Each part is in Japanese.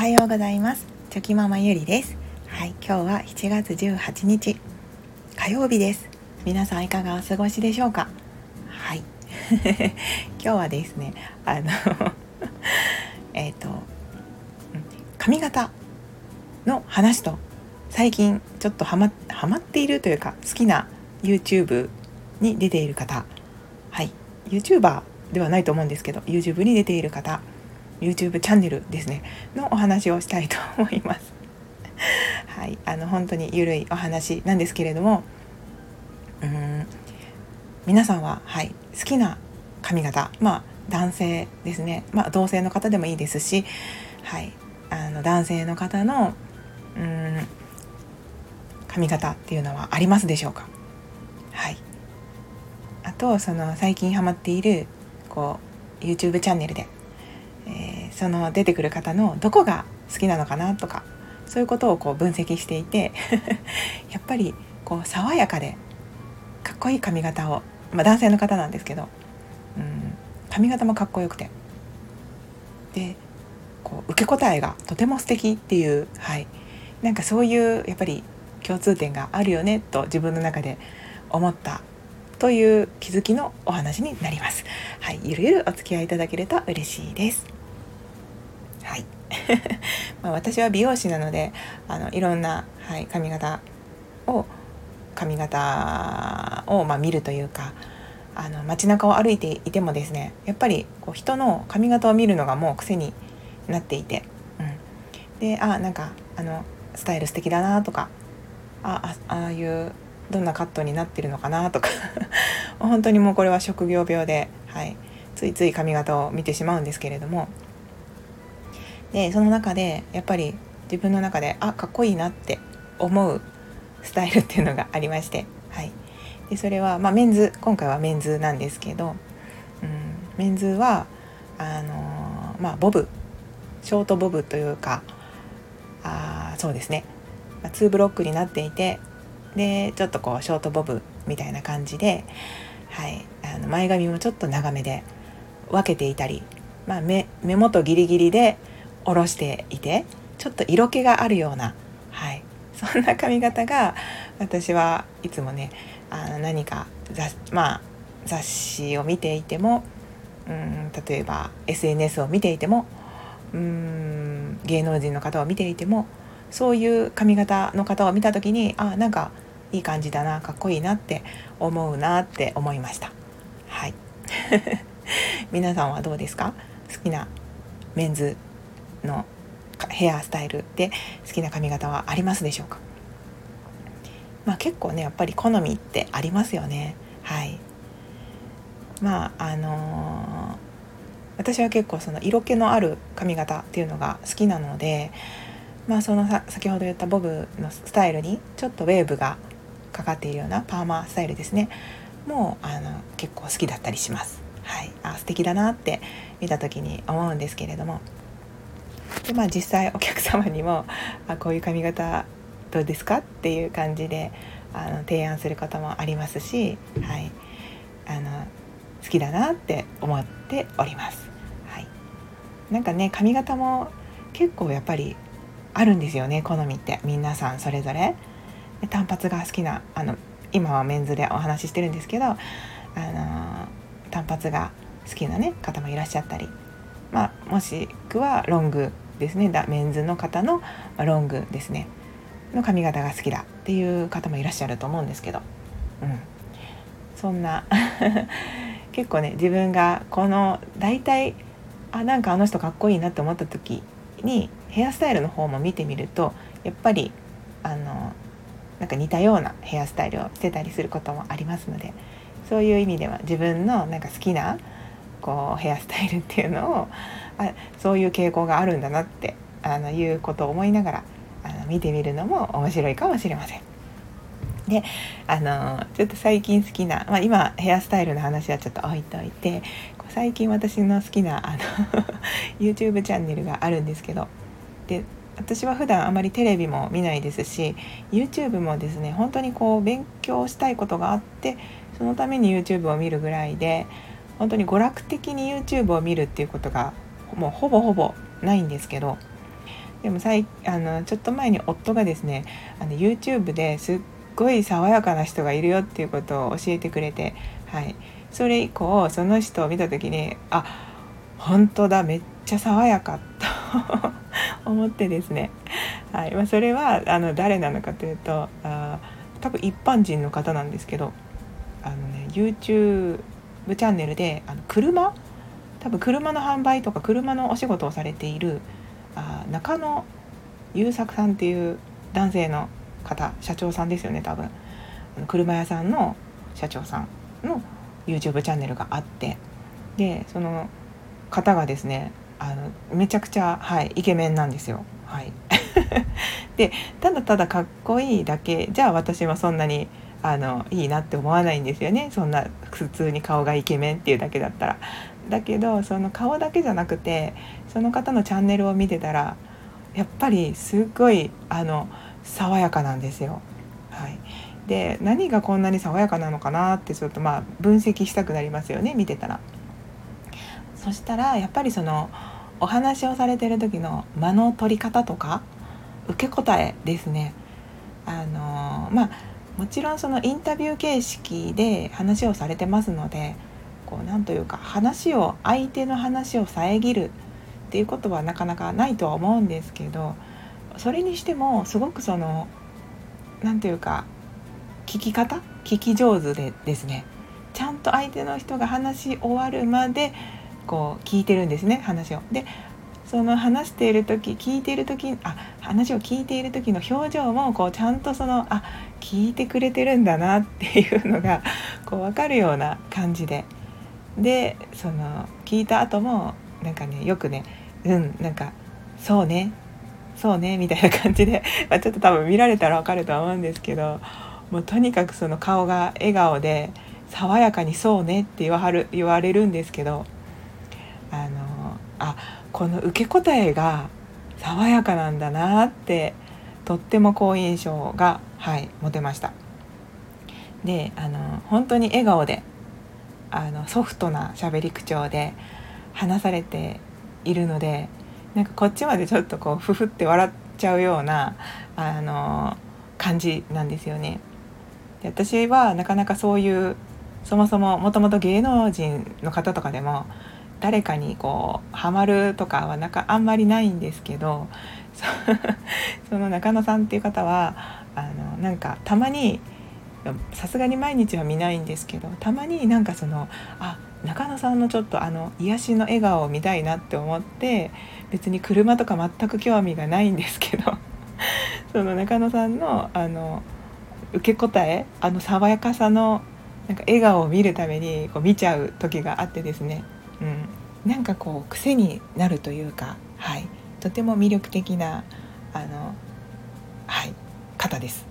はようございます。チョキママゆりです。はい今日は7月18日。火曜日です。皆さんいかがお過ごしでしょうか？はい。今日はですねあの えっと髪型の話と最近ちょっとハマハマっているというか好きな YouTube に出ている方。はい。YouTuber ではないと思うんですけど YouTube に出ている方。YouTube チャンネルですね。のお話をしたいと思います。はい、あの本当にゆるいお話なんですけれども。うん。皆さんは、はい、好きな髪型。まあ男性ですね、まあ、同性の方でもいいですし、はい、あの男性の方のうん髪型っていうのはありますでしょうか。はい。あとその最近ハマっているこう YouTube チャンネルで、その出てくる方のどこが好きなのかなとかそういうことをこう分析していて やっぱりこう爽やかでかっこいい髪型を、まあ、男性の方なんですけど、うん、髪型もかっこよくてでこう受け答えがとても素敵っていう、はい、なんかそういうやっぱり共通点があるよねと自分の中で思ったという気づきのお話になります。はい、ゆるゆるお付き合いいただけると嬉しいです。ま私は美容師なのであのいろんな、はい、髪型を髪型を、ま、見るというかあの街中を歩いていてもですねやっぱりこう人の髪型を見るのがもう癖になっていて、うん、であなんかあのスタイル素敵だなとかああああいうどんなカットになってるのかなとか 本当にもうこれは職業病で、はい、ついつい髪型を見てしまうんですけれどもでその中でやっぱり自分の中であかっこいいなって思うスタイルっていうのがありまして、はい、でそれは、まあ、メンズ今回はメンズなんですけど、うん、メンズはあのー、まあ、ボブショートボブというかあそうですね、まあ、2ブロックになっていてでちょっとこうショートボブみたいな感じで、はい、あの前髪もちょっと長めで分けていたり、まあ目、目元ギリギリで下ろしていてちょっと色気があるような、はい、そんな髪型が私はいつもねあの何か雑,、まあ、雑誌を見ていてもうん例えば SNS を見ていてもうん芸能人の方を見ていてもそういう髪型の方を見た時にあなんかいい感じだなかっこいいなって思うなって思いました。はい。皆さんはどうですか？好きなメンズのヘアスタイルで好きな髪型はありますでしょうか？まあ結構ねやっぱり好みってありますよね。はい。まああのー、私は結構その色気のある髪型っていうのが好きなのでまあその先ほど言ったボブのスタイルにちょっとウェーブがかかっているようなパーマスタイルですね。もうあの結構好きだったりします。はい、あ素敵だなって見た時に思うんですけれども。でまあ実際お客様にも「あこういう髪型どうですか?」っていう感じであの提案することもありますし、はい、あの好きだなって思っております。はい、なんかね髪型も結構やっぱりあるんですよね好みって皆さんそれぞれ。で単発が好きなあの今はメンズでお話ししてるんですけど、あの単発が好きな、ね、方もいらっしゃったり、まあ、もしくはロングですね。メンズの方のロングですね。の髪型が好きだっていう方もいらっしゃると思うんですけど、うん、そんな。結構ね自分がこの大体あなんかあの人かっこいいなって思った時にヘアスタイルの方も見てみるとやっぱりあのなんか似たようなヘアスタイルをしてたりすることもありますのでそういう意味では自分のなんか好きなこうヘアスタイルっていうのをあそういう傾向があるんだなってあのいうことを思いながらあの見てみるのも面白いかもしれません。であのちょっと最近好きな、まあ、今ヘアスタイルの話はちょっと置いといて最近私の好きなあの YouTube チャンネルがあるんですけどで私は普段あまりテレビも見ないですし YouTube もですね本当にこう勉強したいことがあってそのために YouTube を見るぐらいで本当に娯楽的に YouTube を見るっていうことがもうほぼほぼないんですけどでも最あのちょっと前に夫がですねあの YouTube ですっごい爽やかな人がいるよっていうことを教えてくれて、はい、それ以降その人を見た時にあ本当だめっちゃ爽やかと 思ってですね、はい。まあ、それはあの誰なのかというとあ多分一般人の方なんですけどあの、ね、YouTube チャンネルであの車多分車の販売とか車のお仕事をされているあ中野優作さんっていう男性の方社長さんですよね多分車屋さんの社長さんの YouTube チャンネルがあってでその方がですねあのめちゃくちゃ、はい、イケメンなんですよ。はい、でただただかっこいいだけじゃあ私はそんなにあのいいなって思わないんですよねそんな普通に顔がイケメンっていうだけだったら。だけどその顔だけじゃなくてその方のチャンネルを見てたらやっぱりすっごいあの爽やかなんですよ。はい、で何がこんなに爽やかなのかなってちょっとまあ分析したくなりますよね見てたら。そしたらやっぱりそのお話をされてる時の間の取り方とか受け答えですね。あのまあもちろんそのインタビュー形式で話をされてますのでこうなんというか話を相手の話を遮るっていうことはなかなかないとは思うんですけどそれにしてもすごくその何ていうか聞き方聞き上手でですねちゃんと相手の人が話し終わるまでこう聞いてるんですね話を。でその話している時聞いている時あ話を聞いている時の表情もこうちゃんとそのあ聞いてくれてるんだなっていうのがこう分かるような感じででその聞いた後もなんかねよくねうんなんかそうねそうねみたいな感じで、まあ、ちょっと多分見られたら分かるとは思うんですけどもうとにかくその顔が笑顔で爽やかに「そうね」って言わはる言われるんですけどあのあこの受け答えが爽やかなんだなってとっても好印象が、はい、持てました。であの本当に笑顔であのソフトな喋り口調で話されているのでなんかこっちまでちょっとこうふふって笑っちゃうようなあの感じなんですよね。で私はなかなかそういうそもそももともと芸能人の方とかでも誰かにこうハマるとかはなんかあんまりないんですけどその中野さんっていう方はあのなんかたまにさすがに毎日は見ないんですけどたまになんかそのあ中野さんのちょっとあの癒しの笑顔を見たいなって思って別に車とか全く興味がないんですけど その中野さんのあの受け答えあの爽やかさのなんか笑顔を見るためにこう見ちゃう時があってですね。うん、なんかこう癖になるというか、はい、とても魅力的なあの、はい、方です。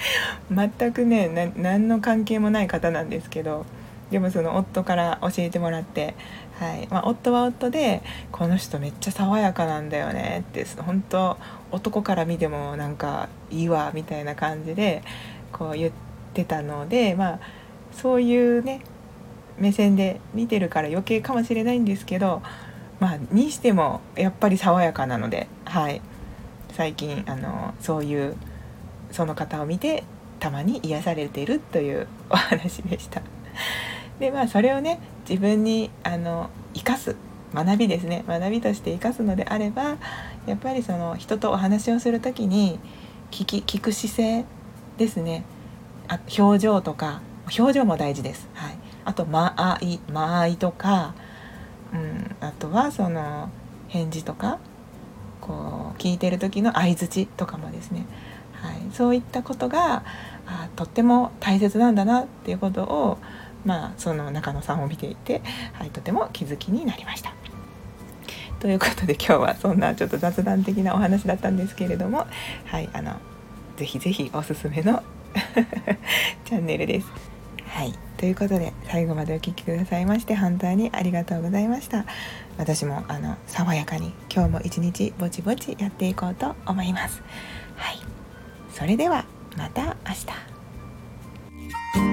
全くね何の関係もない方なんですけどでもその夫から教えてもらって、はい。まあ、夫は夫で「この人めっちゃ爽やかなんだよね」って本当男から見てもなんかいいわみたいな感じでこう言ってたのでまあそういうね目線で見てるから余計かもしれないんですけどまあにしてもやっぱり爽やかなのではい。最近あのそういうその方を見てたまに癒されているというお話でした。でまあそれをね自分にあの生かす学びですね学びとして生かすのであればやっぱりその人とお話をする時に聞き聞く姿勢ですねあ表情とか表情も大事です。はいあと間合い間合いとか、うん、あとはその返事とかこう聞いてる時の相づちとかもですね、はい、そういったことがあとっても大切なんだなっていうことを、まあ、その中野さんを見ていて、はい、とても気づきになりました。ということで今日はそんなちょっと雑談的なお話だったんですけれども、はい、あのぜひぜひおすすめの チャンネルです。はいということで最後までお聴きくださいまして本当にありがとうございました私もあの爽やかに今日も一日ぼちぼちやっていこうと思いますはいそれではまた明日。